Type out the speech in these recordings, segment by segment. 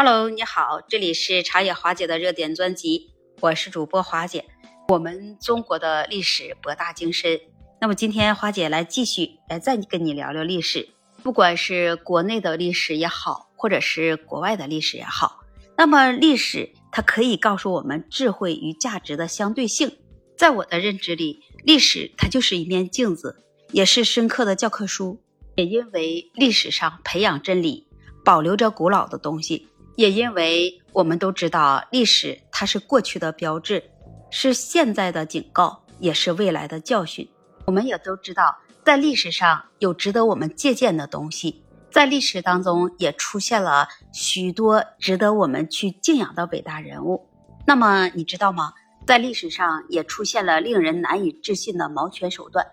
Hello，你好，这里是茶野华姐的热点专辑，我是主播华姐。我们中国的历史博大精深，那么今天华姐来继续来再跟你聊聊历史，不管是国内的历史也好，或者是国外的历史也好，那么历史它可以告诉我们智慧与价值的相对性。在我的认知里，历史它就是一面镜子，也是深刻的教科书。也因为历史上培养真理，保留着古老的东西。也因为我们都知道，历史它是过去的标志，是现在的警告，也是未来的教训。我们也都知道，在历史上有值得我们借鉴的东西，在历史当中也出现了许多值得我们去敬仰的伟大人物。那么你知道吗？在历史上也出现了令人难以置信的谋权手段。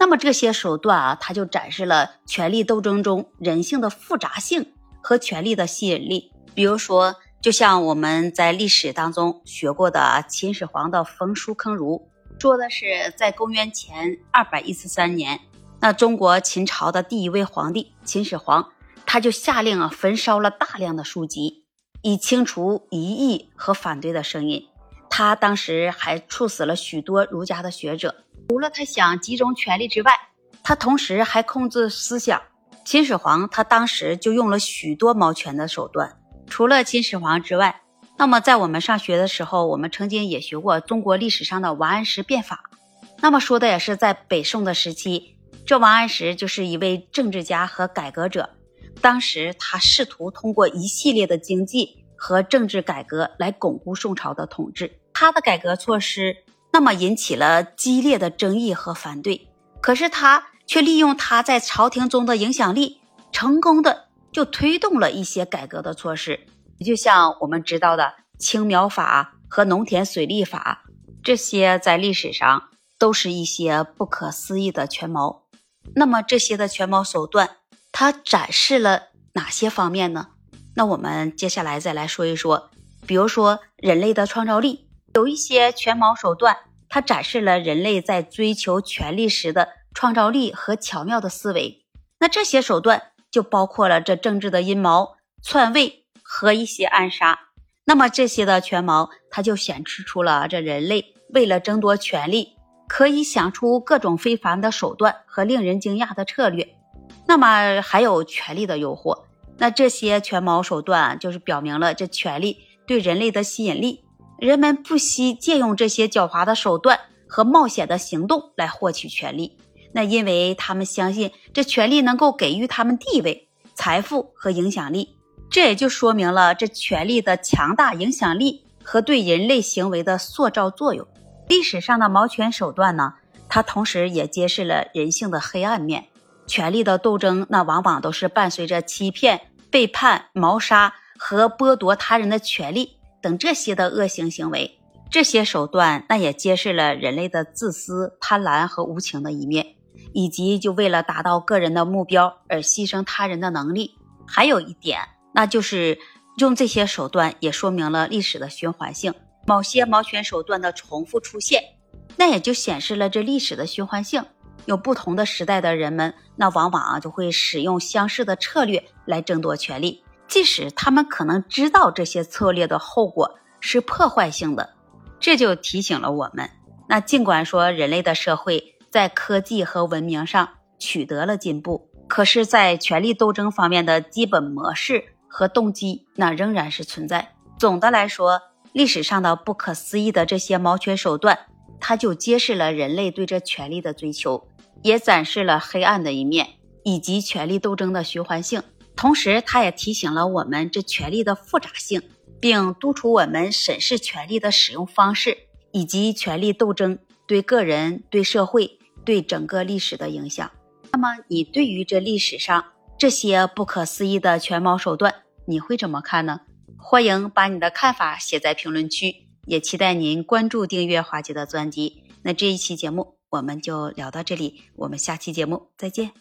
那么这些手段啊，它就展示了权力斗争中人性的复杂性和权力的吸引力。比如说，就像我们在历史当中学过的秦始皇的焚书坑儒，说的是在公元前二百一十三年，那中国秦朝的第一位皇帝秦始皇，他就下令啊焚烧了大量的书籍，以清除异议和反对的声音。他当时还处死了许多儒家的学者。除了他想集中权力之外，他同时还控制思想。秦始皇他当时就用了许多谋权的手段。除了秦始皇之外，那么在我们上学的时候，我们曾经也学过中国历史上的王安石变法。那么说的也是在北宋的时期，这王安石就是一位政治家和改革者。当时他试图通过一系列的经济和政治改革来巩固宋朝的统治。他的改革措施那么引起了激烈的争议和反对，可是他却利用他在朝廷中的影响力，成功的。就推动了一些改革的措施，就像我们知道的青苗法和农田水利法，这些在历史上都是一些不可思议的权谋。那么这些的权谋手段，它展示了哪些方面呢？那我们接下来再来说一说，比如说人类的创造力，有一些权谋手段，它展示了人类在追求权力时的创造力和巧妙的思维。那这些手段。就包括了这政治的阴谋、篡位和一些暗杀。那么这些的权谋，它就显示出了这人类为了争夺权力，可以想出各种非凡的手段和令人惊讶的策略。那么还有权力的诱惑，那这些权谋手段就是表明了这权力对人类的吸引力。人们不惜借用这些狡猾的手段和冒险的行动来获取权力。那因为他们相信这权力能够给予他们地位、财富和影响力，这也就说明了这权力的强大影响力和对人类行为的塑造作用。历史上的谋权手段呢，它同时也揭示了人性的黑暗面。权力的斗争，那往往都是伴随着欺骗、背叛、谋杀和剥夺他人的权利等这些的恶性行为。这些手段，那也揭示了人类的自私、贪婪和无情的一面。以及就为了达到个人的目标而牺牲他人的能力，还有一点，那就是用这些手段也说明了历史的循环性。某些谋权手段的重复出现，那也就显示了这历史的循环性。有不同的时代的人们，那往往啊就会使用相似的策略来争夺权力，即使他们可能知道这些策略的后果是破坏性的。这就提醒了我们，那尽管说人类的社会。在科技和文明上取得了进步，可是，在权力斗争方面的基本模式和动机，那仍然是存在。总的来说，历史上的不可思议的这些谋权手段，它就揭示了人类对这权力的追求，也展示了黑暗的一面以及权力斗争的循环性。同时，它也提醒了我们这权力的复杂性，并督促我们审视权力的使用方式以及权力斗争对个人、对社会。对整个历史的影响。那么，你对于这历史上这些不可思议的权谋手段，你会怎么看呢？欢迎把你的看法写在评论区，也期待您关注订阅华姐的专辑。那这一期节目我们就聊到这里，我们下期节目再见。